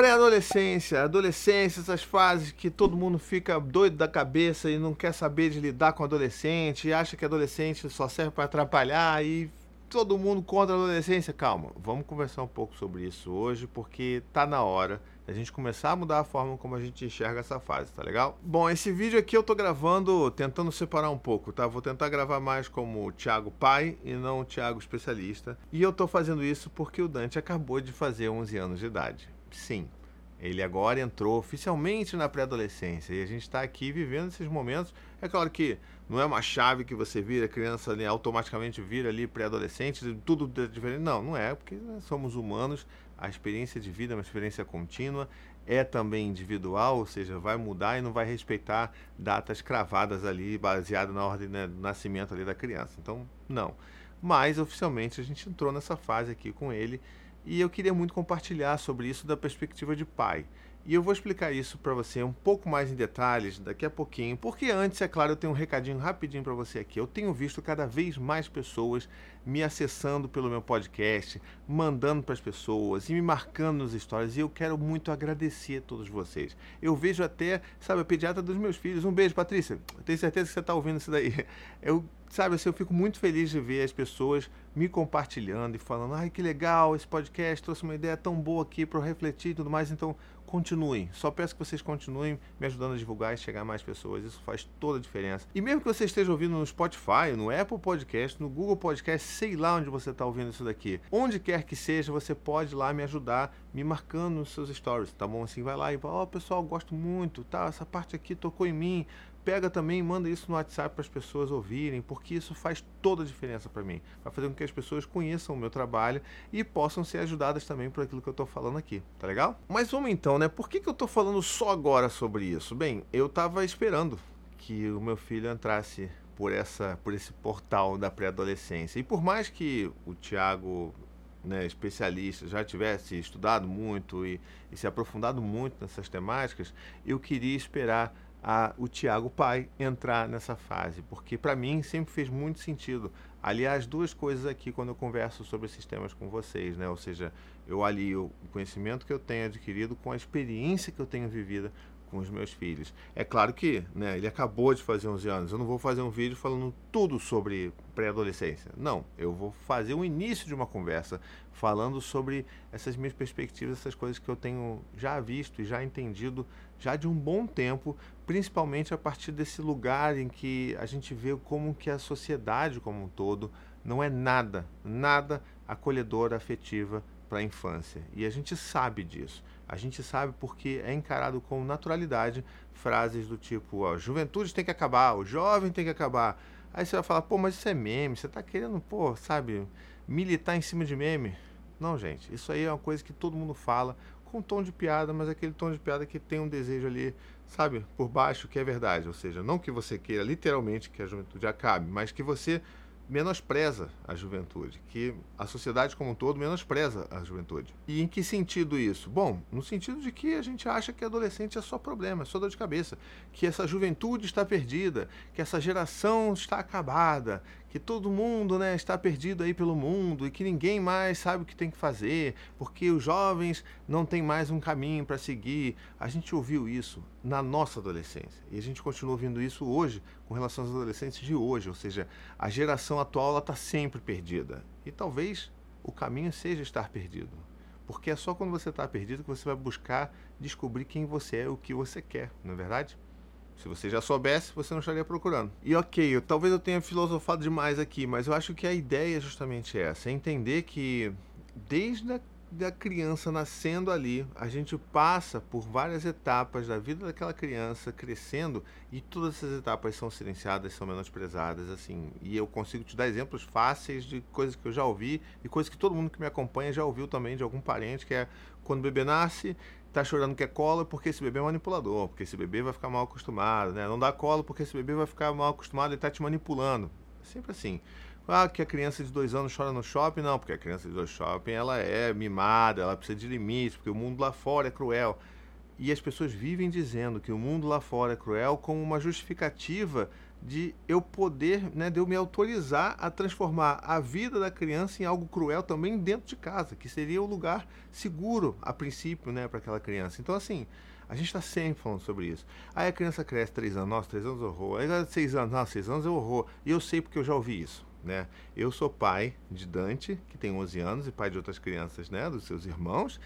Pré-adolescência, adolescência, essas fases que todo mundo fica doido da cabeça e não quer saber de lidar com adolescente, e acha que adolescente só serve para atrapalhar e todo mundo contra a adolescência. Calma, vamos conversar um pouco sobre isso hoje, porque tá na hora a gente começar a mudar a forma como a gente enxerga essa fase, tá legal? Bom, esse vídeo aqui eu tô gravando tentando separar um pouco, tá? Vou tentar gravar mais como Thiago pai e não Thiago especialista. E eu tô fazendo isso porque o Dante acabou de fazer 11 anos de idade. Sim, ele agora entrou oficialmente na pré-adolescência e a gente está aqui vivendo esses momentos. É claro que não é uma chave que você vira, criança né, automaticamente vira ali pré-adolescente, tudo diferente. Não, não é, porque somos humanos, a experiência de vida é uma experiência contínua, é também individual, ou seja, vai mudar e não vai respeitar datas cravadas ali, baseado na ordem né, do nascimento ali da criança. Então, não. Mas oficialmente a gente entrou nessa fase aqui com ele e eu queria muito compartilhar sobre isso da perspectiva de pai. E eu vou explicar isso para você um pouco mais em detalhes daqui a pouquinho, porque antes, é claro, eu tenho um recadinho rapidinho para você aqui. Eu tenho visto cada vez mais pessoas me acessando pelo meu podcast, mandando para as pessoas e me marcando nos stories, e eu quero muito agradecer a todos vocês. Eu vejo até, sabe, a pediatra dos meus filhos. Um beijo, Patrícia. tenho certeza que você está ouvindo isso daí. Eu, sabe, assim, eu fico muito feliz de ver as pessoas me compartilhando e falando: ai, que legal, esse podcast trouxe uma ideia tão boa aqui para eu refletir e tudo mais. Então, continuem. Só peço que vocês continuem me ajudando a divulgar e chegar a mais pessoas. Isso faz toda a diferença. E mesmo que você esteja ouvindo no Spotify, no Apple Podcast, no Google Podcast, sei lá onde você está ouvindo isso daqui. Onde quer que seja, você pode lá me ajudar, me marcando nos seus stories, tá bom? Assim, vai lá e fala, ó, oh, pessoal, gosto muito, tá? Essa parte aqui tocou em mim pega também e manda isso no WhatsApp para as pessoas ouvirem, porque isso faz toda a diferença para mim. Vai fazer com que as pessoas conheçam o meu trabalho e possam ser ajudadas também por aquilo que eu estou falando aqui, tá legal? Mas vamos então, né? Por que, que eu estou falando só agora sobre isso? Bem, eu estava esperando que o meu filho entrasse por, essa, por esse portal da pré-adolescência. E por mais que o Tiago né, especialista já tivesse estudado muito e, e se aprofundado muito nessas temáticas, eu queria esperar a, o Tiago Pai entrar nessa fase, porque para mim sempre fez muito sentido. Aliás, duas coisas aqui quando eu converso sobre esses temas com vocês, né? Ou seja, eu alio o conhecimento que eu tenho adquirido com a experiência que eu tenho vivida com os meus filhos. É claro que né, ele acabou de fazer 11 anos, eu não vou fazer um vídeo falando tudo sobre pré-adolescência. Não, eu vou fazer o início de uma conversa falando sobre essas minhas perspectivas, essas coisas que eu tenho já visto e já entendido já de um bom tempo, principalmente a partir desse lugar em que a gente vê como que a sociedade como um todo não é nada, nada acolhedora, afetiva para a infância. E a gente sabe disso. A gente sabe porque é encarado com naturalidade frases do tipo: a juventude tem que acabar, o jovem tem que acabar. Aí você vai falar: pô, mas isso é meme, você está querendo, pô, sabe, militar em cima de meme? Não, gente, isso aí é uma coisa que todo mundo fala com tom de piada, mas aquele tom de piada que tem um desejo ali, sabe, por baixo, que é verdade. Ou seja, não que você queira literalmente que a juventude acabe, mas que você menospreza a juventude, que a sociedade como um todo menospreza a juventude. E em que sentido isso? Bom, no sentido de que a gente acha que adolescente é só problema, é só dor de cabeça, que essa juventude está perdida, que essa geração está acabada, que todo mundo né, está perdido aí pelo mundo e que ninguém mais sabe o que tem que fazer, porque os jovens não têm mais um caminho para seguir. A gente ouviu isso na nossa adolescência e a gente continua ouvindo isso hoje com relação aos adolescentes de hoje, ou seja, a geração atual está sempre perdida e talvez o caminho seja estar perdido. Porque é só quando você está perdido que você vai buscar descobrir quem você é, o que você quer, não é verdade? Se você já soubesse, você não estaria procurando. E ok, eu, talvez eu tenha filosofado demais aqui, mas eu acho que a ideia é justamente essa: é entender que desde a da criança nascendo ali, a gente passa por várias etapas da vida daquela criança crescendo e todas essas etapas são silenciadas, são menosprezadas, assim. E eu consigo te dar exemplos fáceis de coisas que eu já ouvi e coisas que todo mundo que me acompanha já ouviu também de algum parente, que é quando o bebê nasce, tá chorando que é cola porque esse bebê é manipulador, porque esse bebê vai ficar mal acostumado, né? Não dá cola porque esse bebê vai ficar mal acostumado e tá te manipulando. É sempre assim. Ah, que a criança de dois anos chora no shopping? Não, porque a criança de dois shopping ela é mimada, ela precisa de limites, porque o mundo lá fora é cruel. E as pessoas vivem dizendo que o mundo lá fora é cruel como uma justificativa de eu poder, né, de eu me autorizar a transformar a vida da criança em algo cruel também dentro de casa, que seria o lugar seguro a princípio, né, para aquela criança. Então, assim, a gente está sempre falando sobre isso. Aí a criança cresce três anos, nossa, três anos é horror. Aí seis anos, nossa, seis anos é horror. E eu sei porque eu já ouvi isso, né? Eu sou pai de Dante, que tem 11 anos, e pai de outras crianças, né, dos seus irmãos.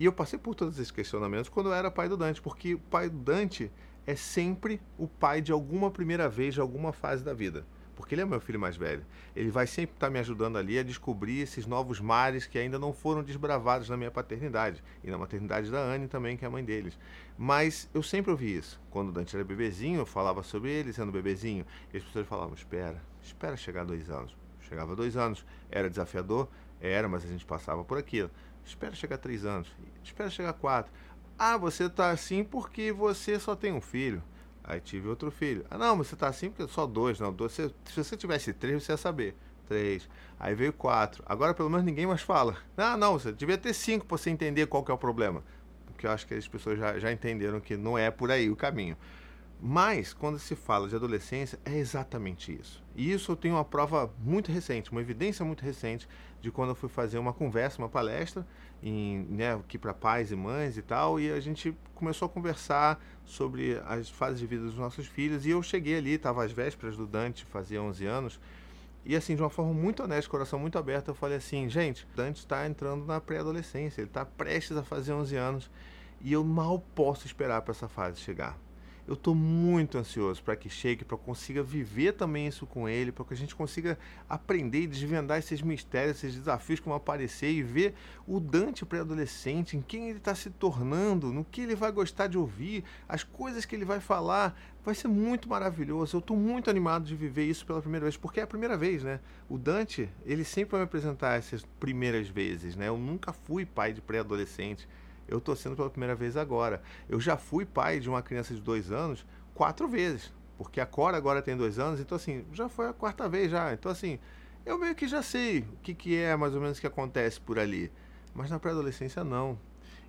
E eu passei por todos esses questionamentos quando eu era pai do Dante, porque o pai do Dante é sempre o pai de alguma primeira vez, de alguma fase da vida. Porque ele é meu filho mais velho. Ele vai sempre estar me ajudando ali a descobrir esses novos mares que ainda não foram desbravados na minha paternidade. E na maternidade da Anne também, que é a mãe deles. Mas eu sempre ouvi isso. Quando o Dante era bebezinho, eu falava sobre ele sendo bebezinho. E as pessoas falavam: espera, espera chegar a dois anos. Chegava a dois anos. Era desafiador? Era, mas a gente passava por aquilo. Espera chegar a três anos. Espera chegar a quatro. Ah, você está assim porque você só tem um filho. Aí tive outro filho. Ah, não, você está assim porque só dois. Não, dois. Se, se você tivesse três, você ia saber. Três. Aí veio quatro. Agora pelo menos ninguém mais fala. Ah, não, você devia ter cinco para você entender qual que é o problema. Porque eu acho que as pessoas já, já entenderam que não é por aí o caminho. Mas, quando se fala de adolescência, é exatamente isso. E isso eu tenho uma prova muito recente, uma evidência muito recente de quando eu fui fazer uma conversa, uma palestra, em, né, aqui para pais e mães e tal, e a gente começou a conversar sobre as fases de vida dos nossos filhos. E eu cheguei ali, estava às vésperas do Dante, fazia 11 anos, e assim, de uma forma muito honesta, coração muito aberto, eu falei assim: gente, Dante está entrando na pré-adolescência, ele está prestes a fazer 11 anos, e eu mal posso esperar para essa fase chegar eu estou muito ansioso para que chegue, para que eu consiga viver também isso com ele, para que a gente consiga aprender e desvendar esses mistérios, esses desafios que vão aparecer e ver o Dante pré-adolescente, em quem ele está se tornando, no que ele vai gostar de ouvir, as coisas que ele vai falar. Vai ser muito maravilhoso. Eu estou muito animado de viver isso pela primeira vez, porque é a primeira vez, né? O Dante, ele sempre vai me apresentar essas primeiras vezes, né? Eu nunca fui pai de pré-adolescente eu estou sendo pela primeira vez agora. Eu já fui pai de uma criança de dois anos quatro vezes, porque a Cora agora tem dois anos, então assim, já foi a quarta vez já. Então assim, eu meio que já sei o que, que é mais ou menos que acontece por ali. Mas na pré-adolescência não.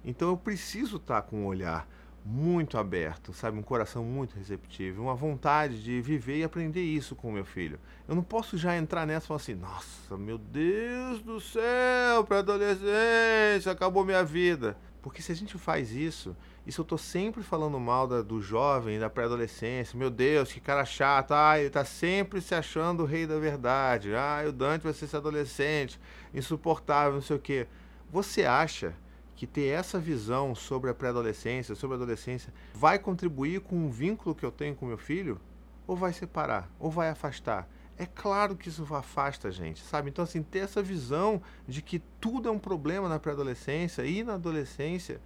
Então eu preciso estar tá com um olhar muito aberto, sabe? Um coração muito receptivo, uma vontade de viver e aprender isso com o meu filho. Eu não posso já entrar nessa e falar assim, nossa, meu Deus do céu, pré-adolescência, acabou minha vida. Porque se a gente faz isso, isso eu tô sempre falando mal da, do jovem, da pré-adolescência. Meu Deus, que cara chato. Ah, ele tá sempre se achando o rei da verdade. Ah, o Dante vai ser esse adolescente, insuportável, não sei o quê. Você acha que ter essa visão sobre a pré-adolescência, sobre a adolescência, vai contribuir com o vínculo que eu tenho com meu filho? Ou vai separar? Ou vai afastar? É claro que isso afasta a gente, sabe? Então, assim, ter essa visão de que tudo é um problema na pré-adolescência e na adolescência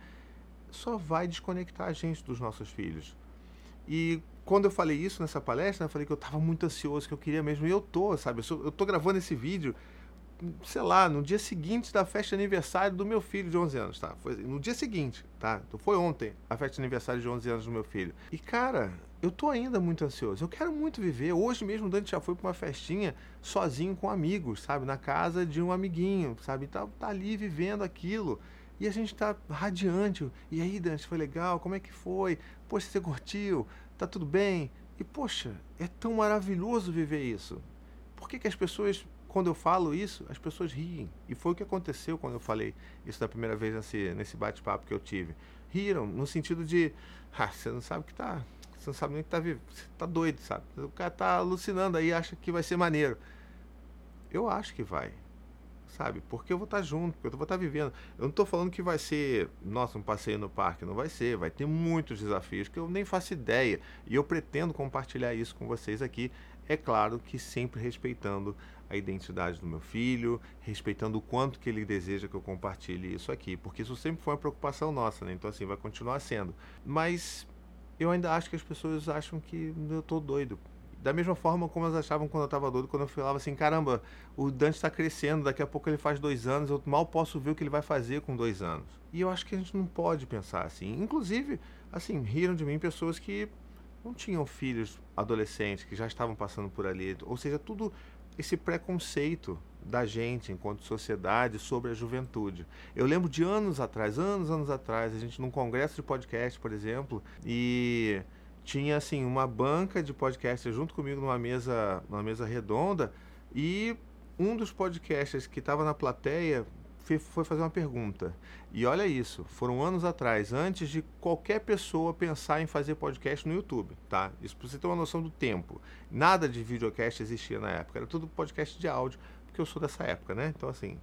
só vai desconectar a gente dos nossos filhos. E quando eu falei isso nessa palestra, eu falei que eu estava muito ansioso, que eu queria mesmo, e eu tô, sabe? Eu, tô gravando esse vídeo, sei lá, no dia seguinte da festa de aniversário do meu filho de 11 anos, tá? Foi no dia seguinte, tá? Então foi ontem a festa de aniversário de 11 anos do meu filho. E cara, eu tô ainda muito ansioso. Eu quero muito viver. Hoje mesmo o Dante já foi para uma festinha sozinho com amigos, sabe? Na casa de um amiguinho, sabe? Tá, tá ali vivendo aquilo. E a gente tá radiante. E aí, Dante, foi legal? Como é que foi? Poxa, você curtiu? Tá tudo bem? E, poxa, é tão maravilhoso viver isso. Por que, que as pessoas, quando eu falo isso, as pessoas riem? E foi o que aconteceu quando eu falei isso da primeira vez nesse, nesse bate-papo que eu tive. Riram, no sentido de, ah, você não sabe o que tá você não sabe nem que tá vivo. Você tá doido, sabe? O cara tá alucinando aí, acha que vai ser maneiro. Eu acho que vai. Sabe? Porque eu vou estar tá junto, porque eu vou estar tá vivendo. Eu não estou falando que vai ser, nossa, um passeio no parque. Não vai ser. Vai ter muitos desafios que eu nem faço ideia. E eu pretendo compartilhar isso com vocês aqui. É claro que sempre respeitando a identidade do meu filho, respeitando o quanto que ele deseja que eu compartilhe isso aqui, porque isso sempre foi uma preocupação nossa, né? Então assim vai continuar sendo. Mas eu ainda acho que as pessoas acham que eu tô doido. Da mesma forma como elas achavam quando eu estava doido, quando eu falava assim, caramba, o Dante está crescendo, daqui a pouco ele faz dois anos, eu mal posso ver o que ele vai fazer com dois anos. E eu acho que a gente não pode pensar assim. Inclusive, assim, riram de mim pessoas que não tinham filhos adolescentes, que já estavam passando por ali. Ou seja, tudo esse preconceito da gente enquanto sociedade sobre a juventude. Eu lembro de anos atrás, anos, anos atrás, a gente num congresso de podcast, por exemplo, e tinha assim uma banca de podcasters junto comigo numa mesa, numa mesa redonda e um dos podcasters que estava na plateia foi fazer uma pergunta. E olha isso, foram anos atrás, antes de qualquer pessoa pensar em fazer podcast no YouTube, tá? Isso para você ter uma noção do tempo. Nada de videocast existia na época, era tudo podcast de áudio, porque eu sou dessa época, né? Então assim,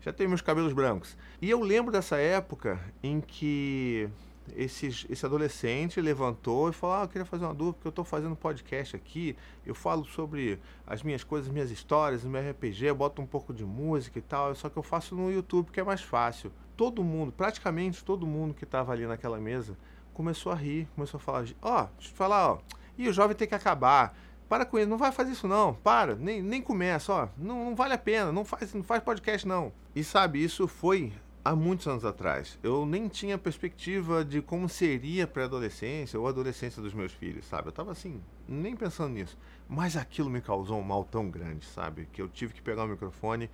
já tenho meus cabelos brancos. E eu lembro dessa época em que esse, esse adolescente levantou e falou: Ah, eu queria fazer uma dúvida, porque eu estou fazendo podcast aqui. Eu falo sobre as minhas coisas, minhas histórias, meu RPG, boto um pouco de música e tal. Só que eu faço no YouTube, que é mais fácil. Todo mundo, praticamente todo mundo que estava ali naquela mesa, começou a rir, começou a falar: Ó, oh, deixa eu te falar, ó, e o jovem tem que acabar. Para com ele, não vai fazer isso não, para, nem, nem começa, ó, não, não vale a pena, não faz, não faz podcast não. E sabe, isso foi há muitos anos atrás. Eu nem tinha perspectiva de como seria a pré-adolescência ou a adolescência dos meus filhos, sabe? Eu tava assim, nem pensando nisso. Mas aquilo me causou um mal tão grande, sabe? Que eu tive que pegar o microfone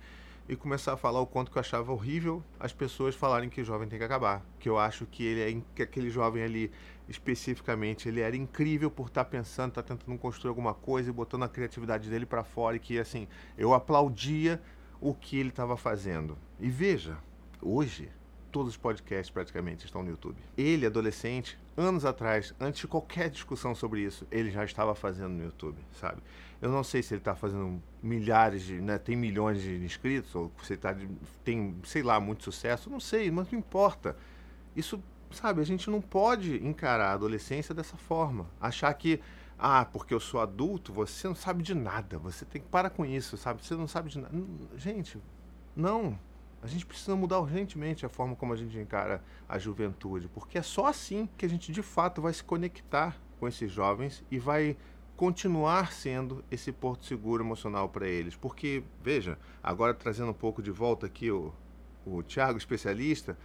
e começar a falar o quanto que eu achava horrível as pessoas falarem que o jovem tem que acabar. Que eu acho que ele é que aquele jovem ali especificamente, ele era incrível por estar tá pensando, estar tá tentando construir alguma coisa e botando a criatividade dele para fora e que assim, eu aplaudia o que ele estava fazendo. E veja, Hoje, todos os podcasts praticamente estão no YouTube. Ele, adolescente, anos atrás, antes de qualquer discussão sobre isso, ele já estava fazendo no YouTube, sabe? Eu não sei se ele está fazendo milhares de, né, tem milhões de inscritos, ou se ele tá, tem, sei lá, muito sucesso, não sei, mas não importa. Isso, sabe, a gente não pode encarar a adolescência dessa forma. Achar que, ah, porque eu sou adulto, você não sabe de nada, você tem que parar com isso, sabe? Você não sabe de nada. Gente, não. A gente precisa mudar urgentemente a forma como a gente encara a juventude, porque é só assim que a gente de fato vai se conectar com esses jovens e vai continuar sendo esse porto seguro emocional para eles. Porque, veja, agora trazendo um pouco de volta aqui o, o Tiago, especialista,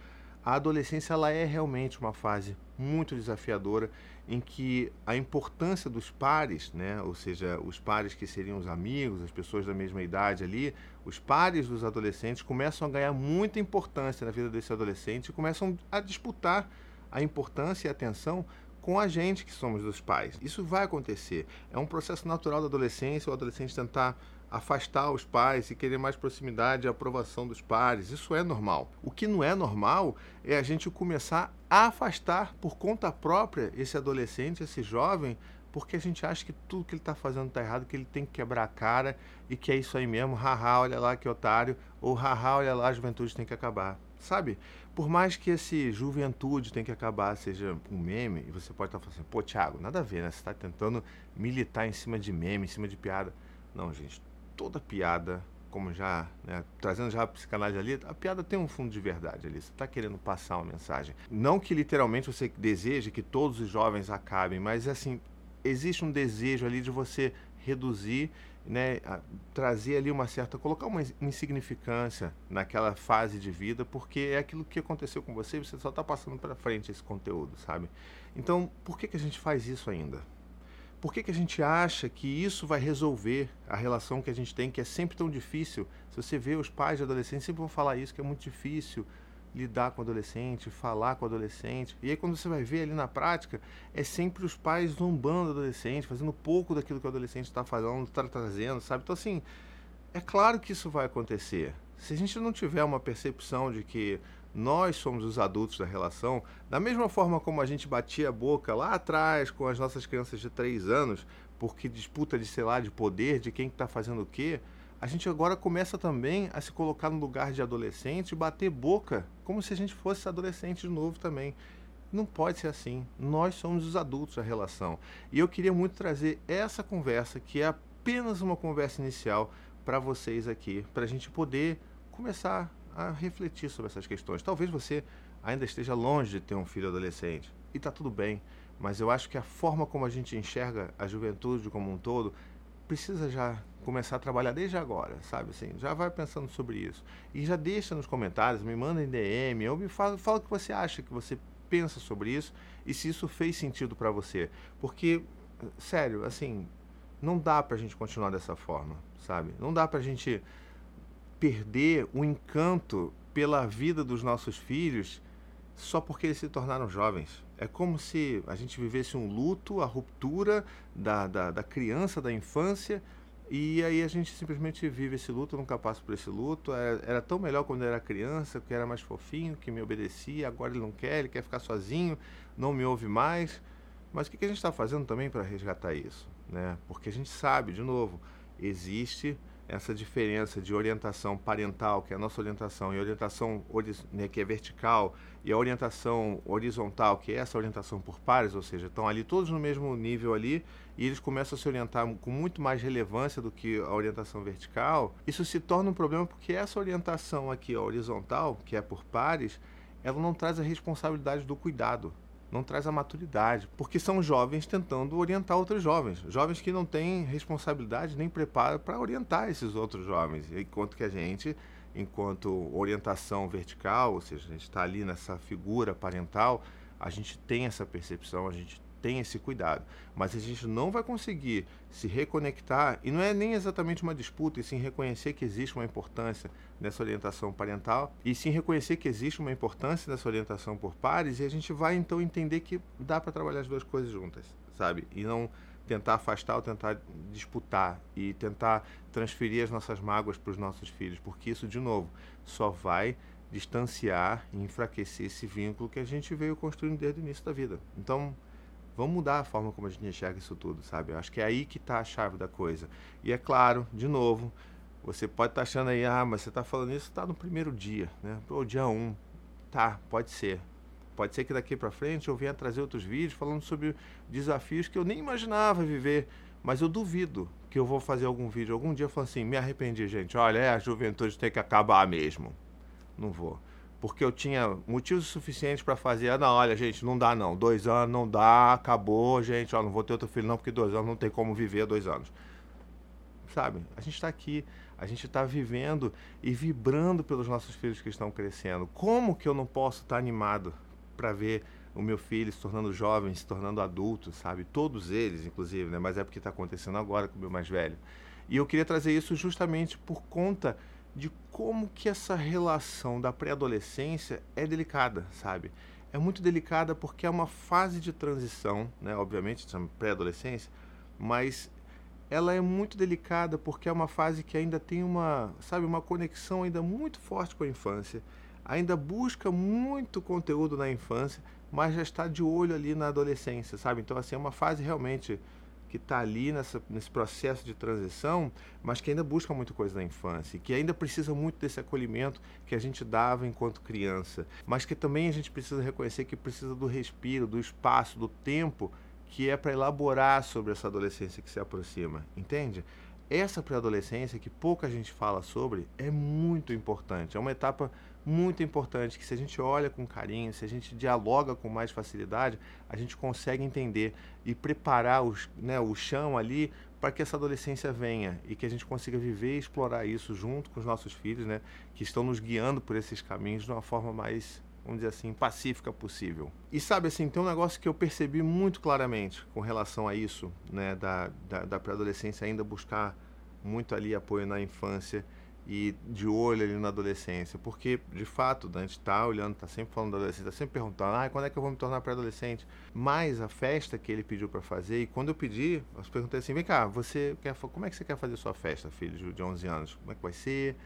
a adolescência ela é realmente uma fase muito desafiadora em que a importância dos pares, né, ou seja, os pares que seriam os amigos, as pessoas da mesma idade ali, os pares dos adolescentes começam a ganhar muita importância na vida desse adolescente e começam a disputar a importância e a atenção com a gente que somos dos pais. Isso vai acontecer. É um processo natural da adolescência, o adolescente tentar afastar os pais e querer mais proximidade e aprovação dos pares. Isso é normal. O que não é normal é a gente começar a afastar por conta própria esse adolescente, esse jovem, porque a gente acha que tudo que ele está fazendo está errado, que ele tem que quebrar a cara e que é isso aí mesmo, haha, olha lá que otário, ou haha, olha lá, a juventude tem que acabar. Sabe? Por mais que esse juventude tem que acabar seja um meme, e você pode estar tá falando assim, pô, Thiago, nada a ver, né? Você está tentando militar em cima de meme, em cima de piada. Não, gente, toda piada, como já, né, trazendo já a psicanálise ali, a piada tem um fundo de verdade ali. Você está querendo passar uma mensagem. Não que literalmente você deseje que todos os jovens acabem, mas assim, existe um desejo ali de você reduzir, né, trazer ali uma certa, colocar uma insignificância naquela fase de vida, porque é aquilo que aconteceu com você, você só está passando para frente esse conteúdo, sabe? Então, por que, que a gente faz isso ainda? Por que, que a gente acha que isso vai resolver a relação que a gente tem, que é sempre tão difícil? Se você vê os pais de adolescentes, sempre vão falar isso, que é muito difícil lidar com o adolescente, falar com o adolescente. E aí, quando você vai ver ali na prática, é sempre os pais zombando o adolescente, fazendo pouco daquilo que o adolescente está falando, está trazendo, sabe? Então, assim, é claro que isso vai acontecer. Se a gente não tiver uma percepção de que nós somos os adultos da relação, da mesma forma como a gente batia a boca lá atrás com as nossas crianças de 3 anos, porque disputa de, sei lá, de poder, de quem está fazendo o quê, a gente agora começa também a se colocar no lugar de adolescente e bater boca, como se a gente fosse adolescente de novo também. Não pode ser assim. Nós somos os adultos da relação. E eu queria muito trazer essa conversa, que é apenas uma conversa inicial, para vocês aqui, para a gente poder começar a refletir sobre essas questões. Talvez você ainda esteja longe de ter um filho adolescente, e está tudo bem, mas eu acho que a forma como a gente enxerga a juventude como um todo precisa já começar a trabalhar desde agora, sabe assim? Já vai pensando sobre isso. E já deixa nos comentários, me manda em DM, ou me fala, fala o que você acha, que você pensa sobre isso e se isso fez sentido para você. Porque, sério, assim, não dá pra gente continuar dessa forma, sabe? Não dá pra gente perder o encanto pela vida dos nossos filhos só porque eles se tornaram jovens. É como se a gente vivesse um luto, a ruptura da, da, da criança, da infância, e aí a gente simplesmente vive esse luto, nunca passa por esse luto. Era, era, tão melhor quando eu era criança, que era mais fofinho, que me obedecia, agora ele não quer, ele quer ficar sozinho, não me ouve mais. Mas o que a gente está fazendo também para resgatar isso? Né? Porque a gente sabe, de novo, existe essa diferença de orientação parental, que é a nossa orientação, e orientação né, que é vertical, e a orientação horizontal, que é essa orientação por pares, ou seja, estão ali todos no mesmo nível ali, e eles começam a se orientar com muito mais relevância do que a orientação vertical, isso se torna um problema porque essa orientação aqui, a horizontal, que é por pares, ela não traz a responsabilidade do cuidado não traz a maturidade, porque são jovens tentando orientar outros jovens, jovens que não têm responsabilidade nem preparo para orientar esses outros jovens, enquanto que a gente, enquanto orientação vertical, ou seja, a gente está ali nessa figura parental, a gente tem essa percepção, a gente tem esse cuidado. Mas a gente não vai conseguir se reconectar, e não é nem exatamente uma disputa, e sim reconhecer que existe uma importância nessa orientação parental, e sim reconhecer que existe uma importância nessa orientação por pares, e a gente vai então entender que dá para trabalhar as duas coisas juntas, sabe? E não tentar afastar ou tentar disputar e tentar transferir as nossas mágoas para os nossos filhos, porque isso, de novo, só vai distanciar e enfraquecer esse vínculo que a gente veio construindo desde o início da vida. Então, Vamos mudar a forma como a gente enxerga isso tudo, sabe? Eu acho que é aí que está a chave da coisa. E é claro, de novo, você pode estar tá achando aí, ah, mas você está falando isso, está no primeiro dia, né? Pô, dia 1. Um. Tá, pode ser. Pode ser que daqui para frente eu venha trazer outros vídeos falando sobre desafios que eu nem imaginava viver, mas eu duvido que eu vou fazer algum vídeo algum dia falando assim, me arrependi, gente, olha, é, a juventude tem que acabar mesmo. Não vou porque eu tinha motivos suficientes para fazer. Ah, não, olha, gente, não dá não. Dois anos não dá, acabou, gente. Ó, não vou ter outro filho não, porque dois anos não tem como viver dois anos. Sabe? A gente está aqui, a gente está vivendo e vibrando pelos nossos filhos que estão crescendo. Como que eu não posso estar tá animado para ver o meu filho se tornando jovem, se tornando adulto, sabe? Todos eles, inclusive, né? Mas é porque está acontecendo agora com o meu mais velho. E eu queria trazer isso justamente por conta de como que essa relação da pré-adolescência é delicada, sabe? É muito delicada porque é uma fase de transição, né? Obviamente, chama pré-adolescência, mas ela é muito delicada porque é uma fase que ainda tem uma, sabe, uma conexão ainda muito forte com a infância, ainda busca muito conteúdo na infância, mas já está de olho ali na adolescência, sabe? Então, assim, é uma fase realmente que está ali nessa, nesse processo de transição, mas que ainda busca muita coisa da infância, que ainda precisa muito desse acolhimento que a gente dava enquanto criança, mas que também a gente precisa reconhecer que precisa do respiro, do espaço, do tempo que é para elaborar sobre essa adolescência que se aproxima, entende? Essa pré-adolescência que pouca gente fala sobre é muito importante, é uma etapa muito importante que se a gente olha com carinho, se a gente dialoga com mais facilidade, a gente consegue entender e preparar os, né, o chão ali para que essa adolescência venha e que a gente consiga viver e explorar isso junto com os nossos filhos, né, que estão nos guiando por esses caminhos de uma forma mais, vamos dizer assim, pacífica possível. E sabe assim, tem um negócio que eu percebi muito claramente com relação a isso, né, da, da, da pré-adolescência ainda buscar muito ali apoio na infância e de olho ali na adolescência, porque de fato a gente está olhando, está sempre falando da adolescência, está sempre perguntando, ah, quando é que eu vou me tornar pré-adolescente? Mas a festa que ele pediu para fazer, e quando eu pedi, eu perguntei assim, vem cá, você quer, como é que você quer fazer sua festa, filho de 11 anos? Como é que vai ser?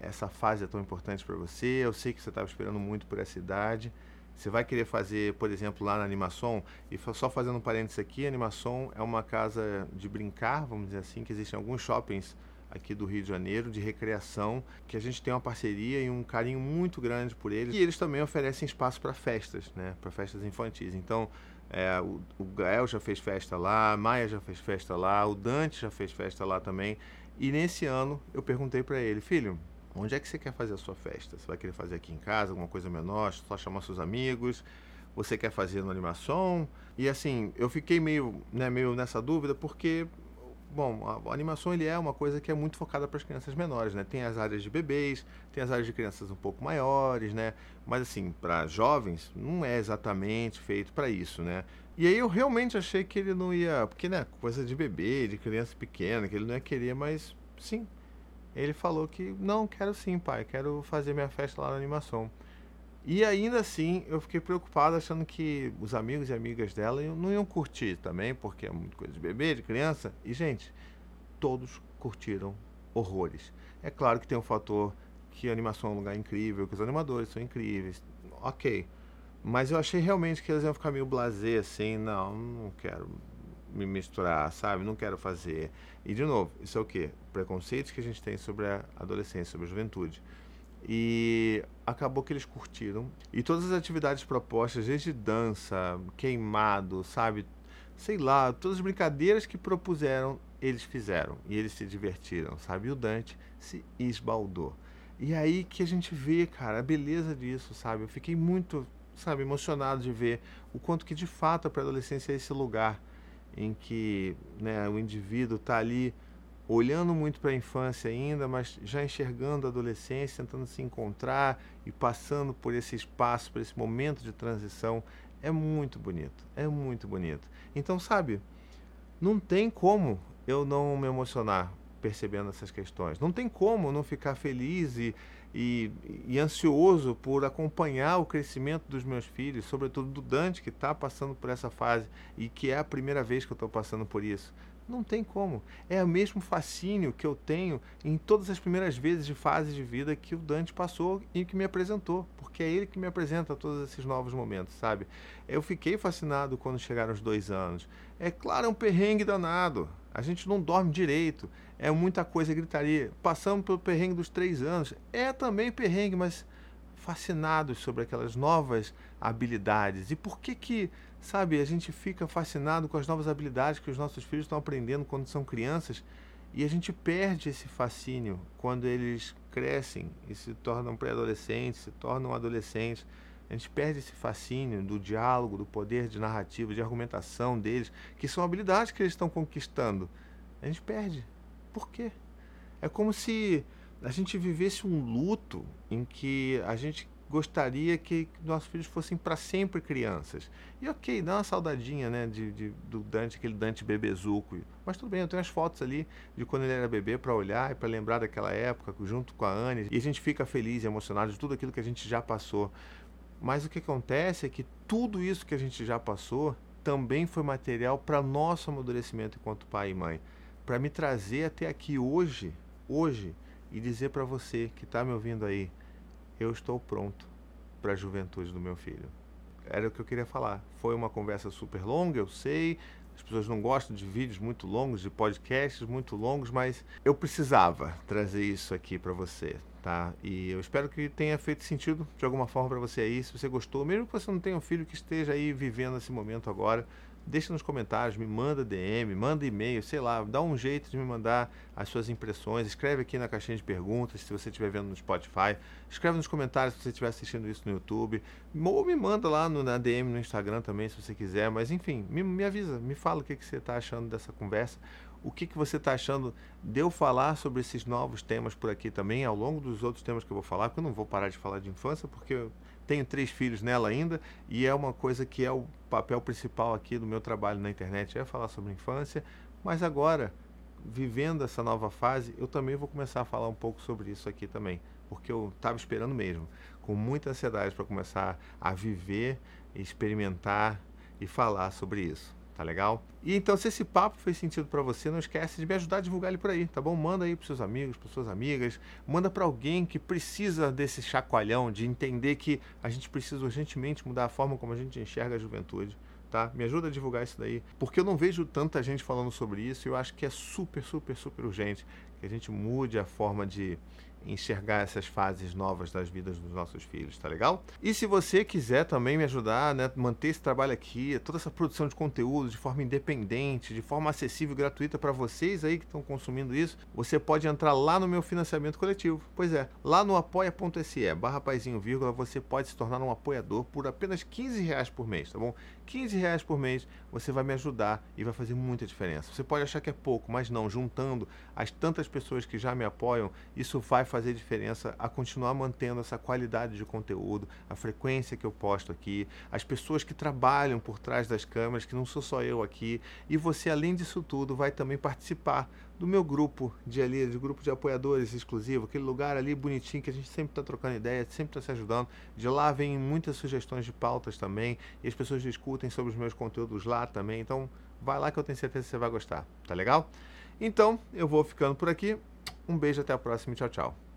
Essa fase é tão importante para você, eu sei que você estava esperando muito por essa idade, você vai querer fazer, por exemplo, lá na Animação, e só fazendo um parênteses aqui, a Animação é uma casa de brincar, vamos dizer assim, que existem alguns shoppings aqui do Rio de Janeiro de recreação, que a gente tem uma parceria e um carinho muito grande por eles. E eles também oferecem espaço para festas, né? Para festas infantis. Então, é, o, o Gael já fez festa lá, a Maia já fez festa lá, o Dante já fez festa lá também. E nesse ano eu perguntei para ele, filho, onde é que você quer fazer a sua festa? Você vai querer fazer aqui em casa, alguma coisa menor, só chamar seus amigos? Você quer fazer no animação? E assim, eu fiquei meio, né, meio nessa dúvida porque Bom, a, animação ele é uma coisa que é muito focada para as crianças menores, né? Tem as áreas de bebês, tem as áreas de crianças um pouco maiores, né? Mas assim, para jovens não é exatamente feito para isso, né? E aí eu realmente achei que ele não ia, porque né, coisa de bebê, de criança pequena, que ele não ia querer, mas sim. Ele falou que não, quero sim, pai, quero fazer minha festa lá na animação. E ainda assim, eu fiquei preocupado achando que os amigos e amigas dela não iam curtir também, porque é muito coisa de bebê, de criança. E, gente, todos curtiram horrores. É claro que tem um fator que a animação é um lugar incrível, que os animadores são incríveis. Ok. Mas eu achei realmente que eles iam ficar meio blasé, assim, não, não quero me misturar, sabe? Não quero fazer. E, de novo, isso é o quê? Preconceitos que a gente tem sobre a adolescência, sobre a juventude. E acabou que eles curtiram. E todas as atividades propostas, desde dança, queimado, sabe? Sei lá, todas as brincadeiras que propuseram, eles fizeram. E eles se divertiram, sabe? E o Dante se esbaldou. E aí que a gente vê, cara, a beleza disso, sabe? Eu fiquei muito, sabe, emocionado de ver o quanto que de fato a pré-adolescência é esse lugar em que né, o indivíduo está ali olhando muito para a infância ainda, mas já enxergando a adolescência, tentando se encontrar e passando por esse espaço, por esse momento de transição, é muito bonito, é muito bonito. Então, sabe, não tem como eu não me emocionar percebendo essas questões. Não tem como não ficar feliz e, e, e ansioso por acompanhar o crescimento dos meus filhos, sobretudo do Dante, que está passando por essa fase e que é a primeira vez que eu estou passando por isso. Não tem como. É o mesmo fascínio que eu tenho em todas as primeiras vezes de fase de vida que o Dante passou e que me apresentou, porque é ele que me apresenta todos esses novos momentos, sabe? Eu fiquei fascinado quando chegaram os dois anos. É claro, é um perrengue danado. A gente não dorme direito. É muita coisa, gritaria. Passamos pelo perrengue dos três anos. É também perrengue, mas fascinados sobre aquelas novas habilidades. E por que que, sabe, a gente fica fascinado com as novas habilidades que os nossos filhos estão aprendendo quando são crianças e a gente perde esse fascínio quando eles crescem e se tornam pré-adolescentes, se tornam adolescentes. A gente perde esse fascínio do diálogo, do poder de narrativa, de argumentação deles, que são habilidades que eles estão conquistando. A gente perde. Por quê? É como se a gente vivesse um luto em que a gente gostaria que nossos filhos fossem para sempre crianças. E ok, dá uma saudadinha, né, de, de, do Dante, aquele Dante bebezuco. Mas tudo bem, eu tenho as fotos ali de quando ele era bebê para olhar e para lembrar daquela época, junto com a Anne. E a gente fica feliz e emocionado de tudo aquilo que a gente já passou. Mas o que acontece é que tudo isso que a gente já passou também foi material para nosso amadurecimento enquanto pai e mãe. Para me trazer até aqui hoje, hoje, e dizer para você que está me ouvindo aí, eu estou pronto para a juventude do meu filho. Era o que eu queria falar. Foi uma conversa super longa, eu sei. As pessoas não gostam de vídeos muito longos, de podcasts muito longos, mas eu precisava trazer isso aqui para você, tá? E eu espero que tenha feito sentido de alguma forma para você aí. Se você gostou, mesmo que você não tenha um filho que esteja aí vivendo esse momento agora, deixa nos comentários, me manda DM, manda e-mail, sei lá, dá um jeito de me mandar as suas impressões, escreve aqui na caixinha de perguntas se você estiver vendo no Spotify, escreve nos comentários se você estiver assistindo isso no YouTube, ou me manda lá no, na DM no Instagram também, se você quiser, mas enfim, me, me avisa, me fala o que, que você está achando dessa conversa, o que, que você está achando de eu falar sobre esses novos temas por aqui também, ao longo dos outros temas que eu vou falar, porque eu não vou parar de falar de infância, porque tenho três filhos nela ainda e é uma coisa que é o papel principal aqui do meu trabalho na internet é falar sobre infância, mas agora vivendo essa nova fase, eu também vou começar a falar um pouco sobre isso aqui também, porque eu estava esperando mesmo, com muita ansiedade para começar a viver, experimentar e falar sobre isso. Tá legal? E então, se esse papo fez sentido para você, não esquece de me ajudar a divulgar ele por aí, tá bom? Manda aí pros seus amigos, pras suas amigas, manda para alguém que precisa desse chacoalhão, de entender que a gente precisa urgentemente mudar a forma como a gente enxerga a juventude. Tá? Me ajuda a divulgar isso daí, porque eu não vejo tanta gente falando sobre isso e eu acho que é super, super, super urgente que a gente mude a forma de, enxergar essas fases novas das vidas dos nossos filhos, tá legal? E se você quiser também me ajudar, né, manter esse trabalho aqui, toda essa produção de conteúdo de forma independente, de forma acessível e gratuita para vocês aí que estão consumindo isso, você pode entrar lá no meu financiamento coletivo. Pois é, lá no apoia.se barra paizinho vírgula, você pode se tornar um apoiador por apenas 15 reais por mês, tá bom? 15 reais por mês você vai me ajudar e vai fazer muita diferença. Você pode achar que é pouco, mas não, juntando as tantas pessoas que já me apoiam, isso vai fazer diferença a continuar mantendo essa qualidade de conteúdo, a frequência que eu posto aqui, as pessoas que trabalham por trás das câmeras, que não sou só eu aqui, e você, além disso tudo, vai também participar do meu grupo de ali, de grupo de apoiadores exclusivo, aquele lugar ali bonitinho que a gente sempre está trocando ideia, sempre está se ajudando. De lá vem muitas sugestões de pautas também, e as pessoas discutem sobre os meus conteúdos lá também. Então, vai lá que eu tenho certeza que você vai gostar, tá legal? Então, eu vou ficando por aqui. Um beijo, até a próxima tchau, tchau.